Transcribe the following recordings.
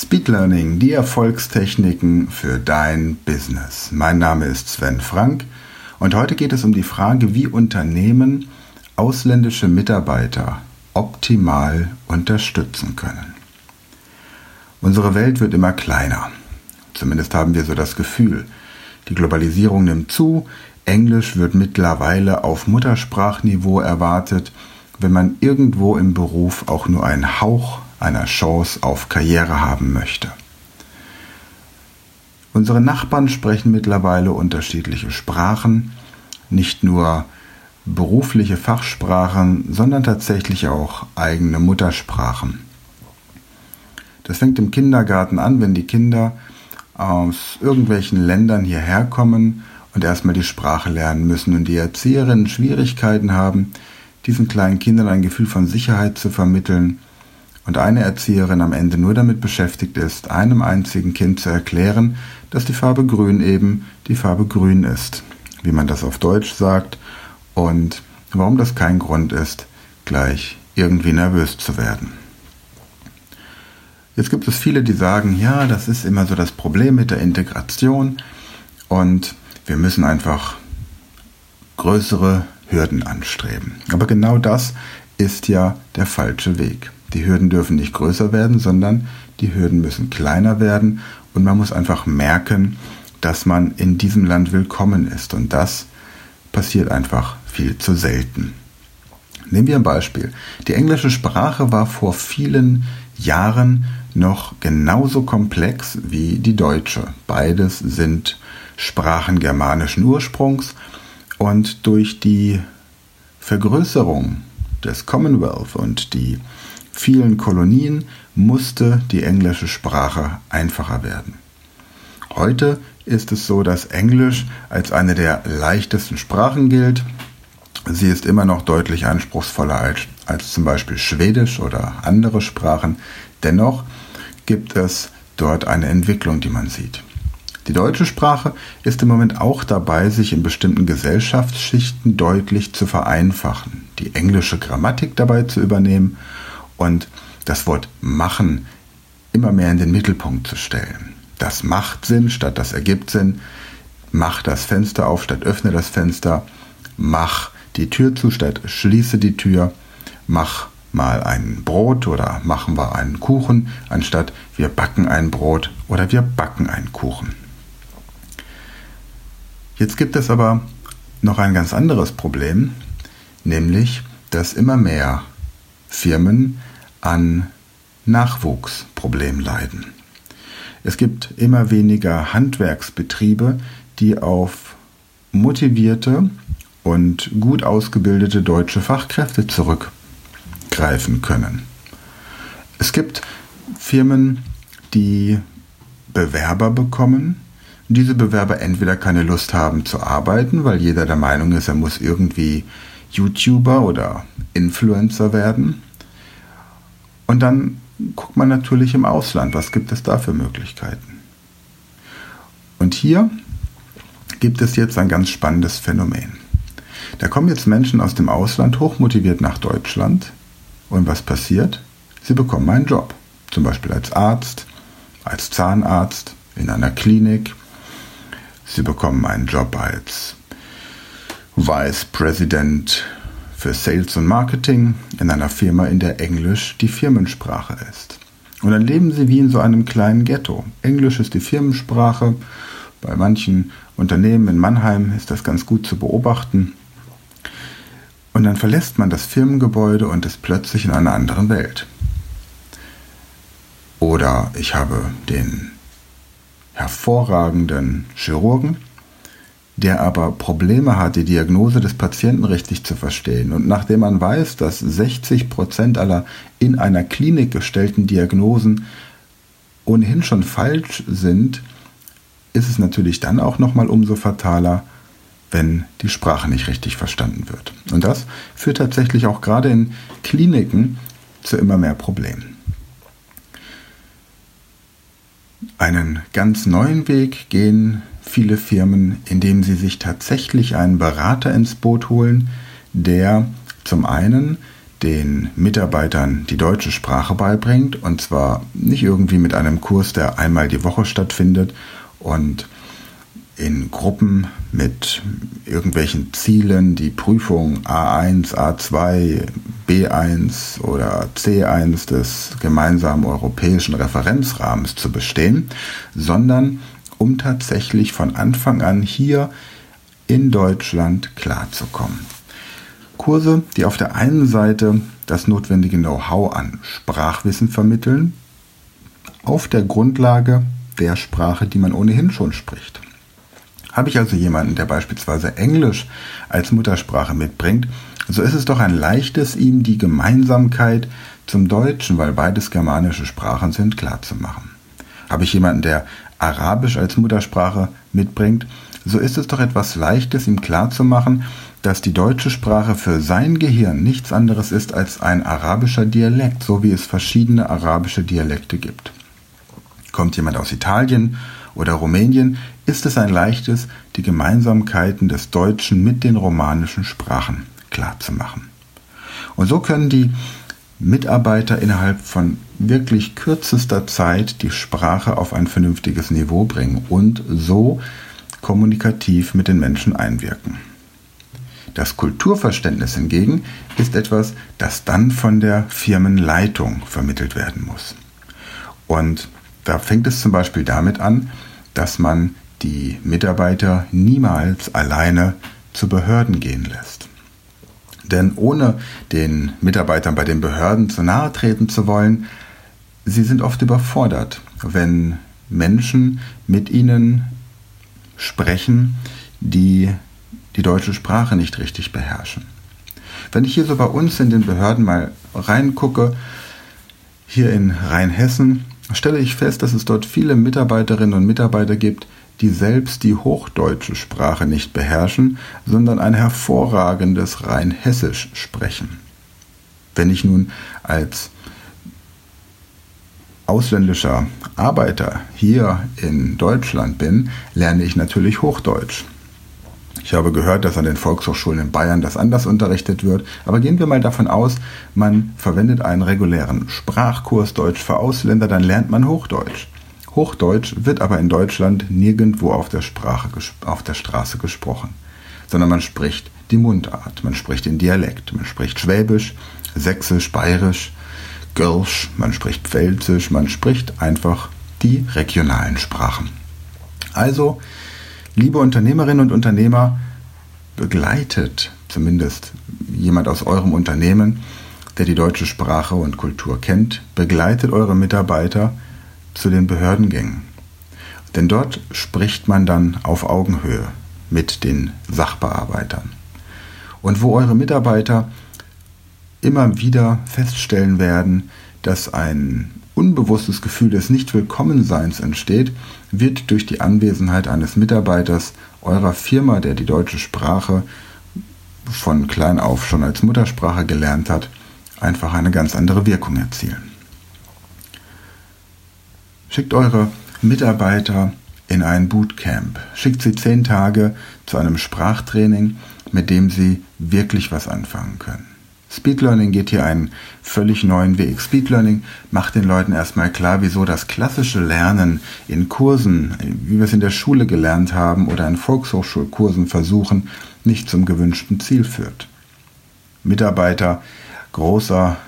Speed Learning, die Erfolgstechniken für dein Business. Mein Name ist Sven Frank und heute geht es um die Frage, wie Unternehmen ausländische Mitarbeiter optimal unterstützen können. Unsere Welt wird immer kleiner. Zumindest haben wir so das Gefühl. Die Globalisierung nimmt zu, Englisch wird mittlerweile auf Muttersprachniveau erwartet, wenn man irgendwo im Beruf auch nur einen Hauch einer Chance auf Karriere haben möchte. Unsere Nachbarn sprechen mittlerweile unterschiedliche Sprachen, nicht nur berufliche Fachsprachen, sondern tatsächlich auch eigene Muttersprachen. Das fängt im Kindergarten an, wenn die Kinder aus irgendwelchen Ländern hierher kommen und erstmal die Sprache lernen müssen und die Erzieherinnen Schwierigkeiten haben, diesen kleinen Kindern ein Gefühl von Sicherheit zu vermitteln und eine Erzieherin am Ende nur damit beschäftigt ist, einem einzigen Kind zu erklären, dass die Farbe grün eben die Farbe grün ist, wie man das auf Deutsch sagt und warum das kein Grund ist, gleich irgendwie nervös zu werden. Jetzt gibt es viele, die sagen, ja, das ist immer so das Problem mit der Integration und wir müssen einfach größere Hürden anstreben. Aber genau das ist ja der falsche Weg. Die Hürden dürfen nicht größer werden, sondern die Hürden müssen kleiner werden und man muss einfach merken, dass man in diesem Land willkommen ist und das passiert einfach viel zu selten. Nehmen wir ein Beispiel. Die englische Sprache war vor vielen Jahren noch genauso komplex wie die deutsche. Beides sind Sprachen germanischen Ursprungs und durch die Vergrößerung des Commonwealth und die vielen Kolonien musste die englische Sprache einfacher werden. Heute ist es so, dass Englisch als eine der leichtesten Sprachen gilt. Sie ist immer noch deutlich anspruchsvoller als, als zum Beispiel Schwedisch oder andere Sprachen. Dennoch gibt es dort eine Entwicklung, die man sieht. Die deutsche Sprache ist im Moment auch dabei, sich in bestimmten Gesellschaftsschichten deutlich zu vereinfachen, die englische Grammatik dabei zu übernehmen und das Wort machen immer mehr in den Mittelpunkt zu stellen. Das macht Sinn statt das ergibt Sinn. Mach das Fenster auf statt öffne das Fenster. Mach die Tür zu statt schließe die Tür. Mach mal ein Brot oder machen wir einen Kuchen, anstatt wir backen ein Brot oder wir backen einen Kuchen. Jetzt gibt es aber noch ein ganz anderes Problem, nämlich dass immer mehr Firmen an Nachwuchsproblemen leiden. Es gibt immer weniger Handwerksbetriebe, die auf motivierte und gut ausgebildete deutsche Fachkräfte zurückgreifen können. Es gibt Firmen, die Bewerber bekommen, diese Bewerber entweder keine Lust haben zu arbeiten, weil jeder der Meinung ist, er muss irgendwie YouTuber oder Influencer werden. Und dann guckt man natürlich im Ausland, was gibt es da für Möglichkeiten. Und hier gibt es jetzt ein ganz spannendes Phänomen. Da kommen jetzt Menschen aus dem Ausland hochmotiviert nach Deutschland und was passiert? Sie bekommen einen Job, zum Beispiel als Arzt, als Zahnarzt, in einer Klinik, Sie bekommen einen Job als Vice President für Sales und Marketing in einer Firma, in der Englisch die Firmensprache ist. Und dann leben Sie wie in so einem kleinen Ghetto. Englisch ist die Firmensprache. Bei manchen Unternehmen in Mannheim ist das ganz gut zu beobachten. Und dann verlässt man das Firmengebäude und ist plötzlich in einer anderen Welt. Oder ich habe den hervorragenden Chirurgen, der aber Probleme hat, die Diagnose des Patienten richtig zu verstehen. Und nachdem man weiß, dass 60 Prozent aller in einer Klinik gestellten Diagnosen ohnehin schon falsch sind, ist es natürlich dann auch nochmal umso fataler, wenn die Sprache nicht richtig verstanden wird. Und das führt tatsächlich auch gerade in Kliniken zu immer mehr Problemen. Einen ganz neuen Weg gehen. Viele Firmen, indem sie sich tatsächlich einen Berater ins Boot holen, der zum einen den Mitarbeitern die deutsche Sprache beibringt und zwar nicht irgendwie mit einem Kurs, der einmal die Woche stattfindet und in Gruppen mit irgendwelchen Zielen die Prüfung A1, A2, B1 oder C1 des gemeinsamen europäischen Referenzrahmens zu bestehen, sondern um tatsächlich von Anfang an hier in Deutschland klarzukommen. Kurse, die auf der einen Seite das notwendige Know-how an Sprachwissen vermitteln, auf der Grundlage der Sprache, die man ohnehin schon spricht. Habe ich also jemanden, der beispielsweise Englisch als Muttersprache mitbringt, so ist es doch ein leichtes, ihm die Gemeinsamkeit zum Deutschen, weil beides germanische Sprachen sind, klarzumachen. Habe ich jemanden, der Arabisch als Muttersprache mitbringt, so ist es doch etwas Leichtes, ihm klarzumachen, dass die deutsche Sprache für sein Gehirn nichts anderes ist als ein arabischer Dialekt, so wie es verschiedene arabische Dialekte gibt. Kommt jemand aus Italien oder Rumänien, ist es ein leichtes, die Gemeinsamkeiten des Deutschen mit den romanischen Sprachen klarzumachen. Und so können die Mitarbeiter innerhalb von wirklich kürzester Zeit die Sprache auf ein vernünftiges Niveau bringen und so kommunikativ mit den Menschen einwirken. Das Kulturverständnis hingegen ist etwas, das dann von der Firmenleitung vermittelt werden muss. Und da fängt es zum Beispiel damit an, dass man die Mitarbeiter niemals alleine zu Behörden gehen lässt. Denn ohne den Mitarbeitern bei den Behörden zu nahe treten zu wollen, sie sind oft überfordert, wenn Menschen mit ihnen sprechen, die die deutsche Sprache nicht richtig beherrschen. Wenn ich hier so bei uns in den Behörden mal reingucke, hier in Rheinhessen, stelle ich fest, dass es dort viele Mitarbeiterinnen und Mitarbeiter gibt, die selbst die hochdeutsche Sprache nicht beherrschen, sondern ein hervorragendes rein hessisch sprechen. Wenn ich nun als ausländischer Arbeiter hier in Deutschland bin, lerne ich natürlich Hochdeutsch. Ich habe gehört, dass an den Volkshochschulen in Bayern das anders unterrichtet wird, aber gehen wir mal davon aus, man verwendet einen regulären Sprachkurs Deutsch für Ausländer, dann lernt man Hochdeutsch. Hochdeutsch wird aber in Deutschland nirgendwo auf der, Sprache, auf der Straße gesprochen, sondern man spricht die Mundart, man spricht den Dialekt, man spricht Schwäbisch, Sächsisch, Bayerisch, Gölsch, man spricht Pfälzisch, man spricht einfach die regionalen Sprachen. Also, liebe Unternehmerinnen und Unternehmer, begleitet zumindest jemand aus eurem Unternehmen, der die deutsche Sprache und Kultur kennt, begleitet eure Mitarbeiter zu den Behördengängen. Denn dort spricht man dann auf Augenhöhe mit den Sachbearbeitern. Und wo eure Mitarbeiter immer wieder feststellen werden, dass ein unbewusstes Gefühl des Nichtwillkommenseins entsteht, wird durch die Anwesenheit eines Mitarbeiters eurer Firma, der die deutsche Sprache von klein auf schon als Muttersprache gelernt hat, einfach eine ganz andere Wirkung erzielen. Schickt eure Mitarbeiter in ein Bootcamp. Schickt sie zehn Tage zu einem Sprachtraining, mit dem sie wirklich was anfangen können. Speed Learning geht hier einen völlig neuen Weg. Speed Learning macht den Leuten erstmal klar, wieso das klassische Lernen in Kursen, wie wir es in der Schule gelernt haben oder in Volkshochschulkursen versuchen, nicht zum gewünschten Ziel führt. Mitarbeiter großer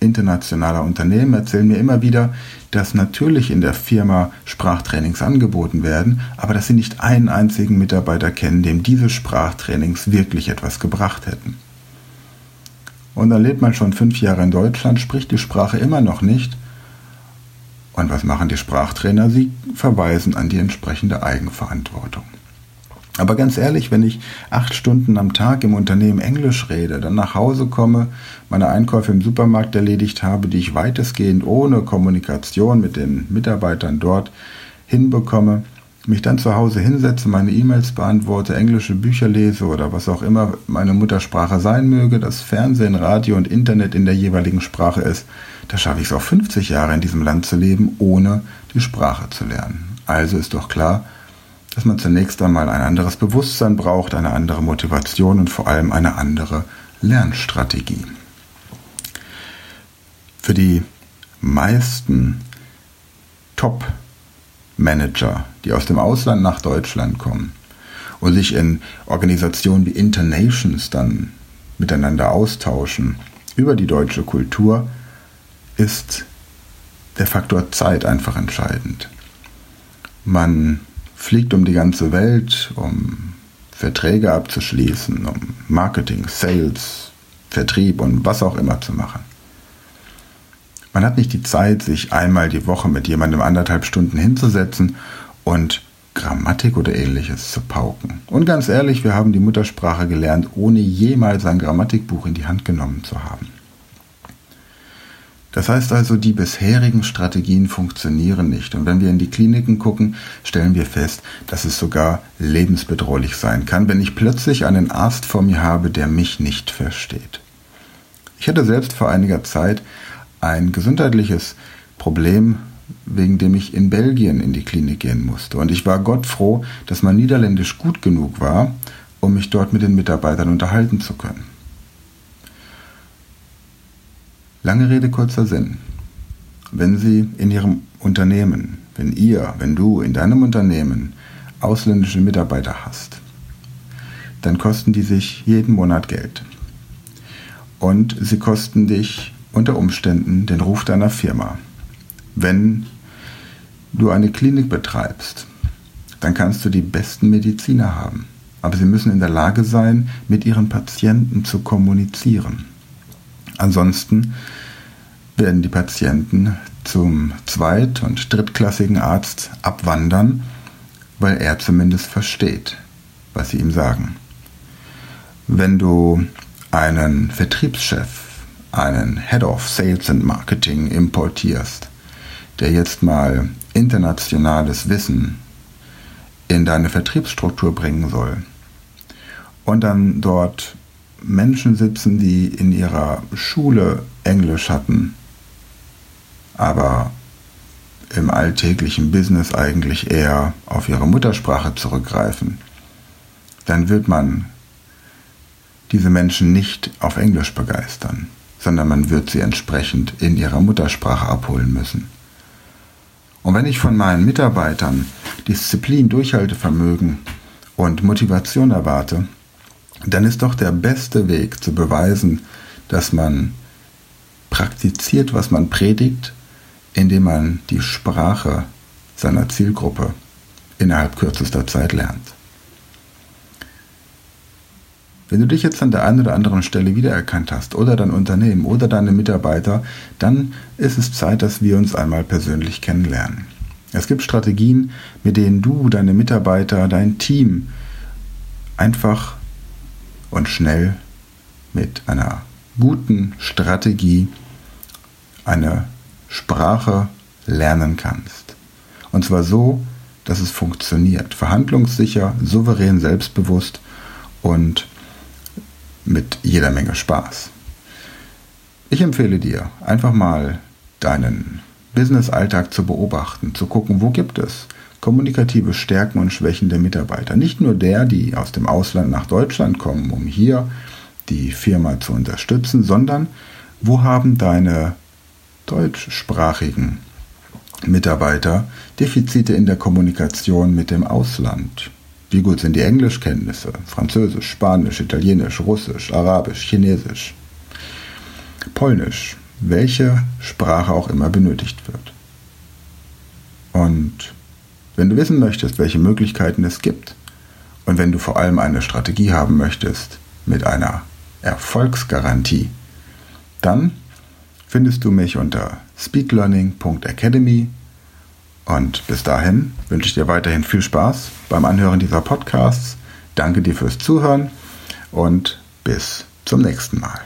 internationaler Unternehmen erzählen mir immer wieder, dass natürlich in der Firma Sprachtrainings angeboten werden, aber dass sie nicht einen einzigen Mitarbeiter kennen, dem diese Sprachtrainings wirklich etwas gebracht hätten. Und dann lebt man schon fünf Jahre in Deutschland, spricht die Sprache immer noch nicht. Und was machen die Sprachtrainer? Sie verweisen an die entsprechende Eigenverantwortung. Aber ganz ehrlich, wenn ich acht Stunden am Tag im Unternehmen Englisch rede, dann nach Hause komme, meine Einkäufe im Supermarkt erledigt habe, die ich weitestgehend ohne Kommunikation mit den Mitarbeitern dort hinbekomme, mich dann zu Hause hinsetze, meine E-Mails beantworte, englische Bücher lese oder was auch immer meine Muttersprache sein möge, das Fernsehen, Radio und Internet in der jeweiligen Sprache ist, da schaffe ich es auch 50 Jahre in diesem Land zu leben, ohne die Sprache zu lernen. Also ist doch klar, dass man zunächst einmal ein anderes Bewusstsein braucht, eine andere Motivation und vor allem eine andere Lernstrategie. Für die meisten Top-Manager, die aus dem Ausland nach Deutschland kommen und sich in Organisationen wie Internations dann miteinander austauschen über die deutsche Kultur, ist der Faktor Zeit einfach entscheidend. Man fliegt um die ganze Welt, um Verträge abzuschließen, um Marketing, Sales, Vertrieb und was auch immer zu machen. Man hat nicht die Zeit, sich einmal die Woche mit jemandem anderthalb Stunden hinzusetzen und Grammatik oder ähnliches zu pauken. Und ganz ehrlich, wir haben die Muttersprache gelernt, ohne jemals ein Grammatikbuch in die Hand genommen zu haben. Das heißt also, die bisherigen Strategien funktionieren nicht. Und wenn wir in die Kliniken gucken, stellen wir fest, dass es sogar lebensbedrohlich sein kann, wenn ich plötzlich einen Arzt vor mir habe, der mich nicht versteht. Ich hatte selbst vor einiger Zeit ein gesundheitliches Problem, wegen dem ich in Belgien in die Klinik gehen musste. Und ich war Gott froh, dass mein Niederländisch gut genug war, um mich dort mit den Mitarbeitern unterhalten zu können. Lange Rede, kurzer Sinn. Wenn Sie in Ihrem Unternehmen, wenn ihr, wenn du in deinem Unternehmen ausländische Mitarbeiter hast, dann kosten die sich jeden Monat Geld. Und sie kosten dich unter Umständen den Ruf deiner Firma. Wenn du eine Klinik betreibst, dann kannst du die besten Mediziner haben. Aber sie müssen in der Lage sein, mit ihren Patienten zu kommunizieren. Ansonsten werden die Patienten zum zweit- und drittklassigen Arzt abwandern, weil er zumindest versteht, was sie ihm sagen. Wenn du einen Vertriebschef einen Head of Sales and Marketing importierst, der jetzt mal internationales Wissen in deine Vertriebsstruktur bringen soll und dann dort Menschen sitzen, die in ihrer Schule Englisch hatten, aber im alltäglichen Business eigentlich eher auf ihre Muttersprache zurückgreifen, dann wird man diese Menschen nicht auf Englisch begeistern sondern man wird sie entsprechend in ihrer Muttersprache abholen müssen. Und wenn ich von meinen Mitarbeitern Disziplin, Durchhaltevermögen und Motivation erwarte, dann ist doch der beste Weg zu beweisen, dass man praktiziert, was man predigt, indem man die Sprache seiner Zielgruppe innerhalb kürzester Zeit lernt. Wenn du dich jetzt an der einen oder anderen Stelle wiedererkannt hast oder dein Unternehmen oder deine Mitarbeiter, dann ist es Zeit, dass wir uns einmal persönlich kennenlernen. Es gibt Strategien, mit denen du, deine Mitarbeiter, dein Team einfach und schnell mit einer guten Strategie eine Sprache lernen kannst. Und zwar so, dass es funktioniert. Verhandlungssicher, souverän, selbstbewusst und mit jeder Menge Spaß. Ich empfehle dir, einfach mal deinen Business-Alltag zu beobachten, zu gucken, wo gibt es kommunikative Stärken und Schwächen der Mitarbeiter. Nicht nur der, die aus dem Ausland nach Deutschland kommen, um hier die Firma zu unterstützen, sondern wo haben deine deutschsprachigen Mitarbeiter Defizite in der Kommunikation mit dem Ausland? Wie gut sind die Englischkenntnisse? Französisch, Spanisch, Italienisch, Russisch, Arabisch, Chinesisch, Polnisch, welche Sprache auch immer benötigt wird. Und wenn du wissen möchtest, welche Möglichkeiten es gibt, und wenn du vor allem eine Strategie haben möchtest mit einer Erfolgsgarantie, dann findest du mich unter speedlearning.academy und bis dahin wünsche ich dir weiterhin viel Spaß beim Anhören dieser Podcasts. Danke dir fürs Zuhören und bis zum nächsten Mal.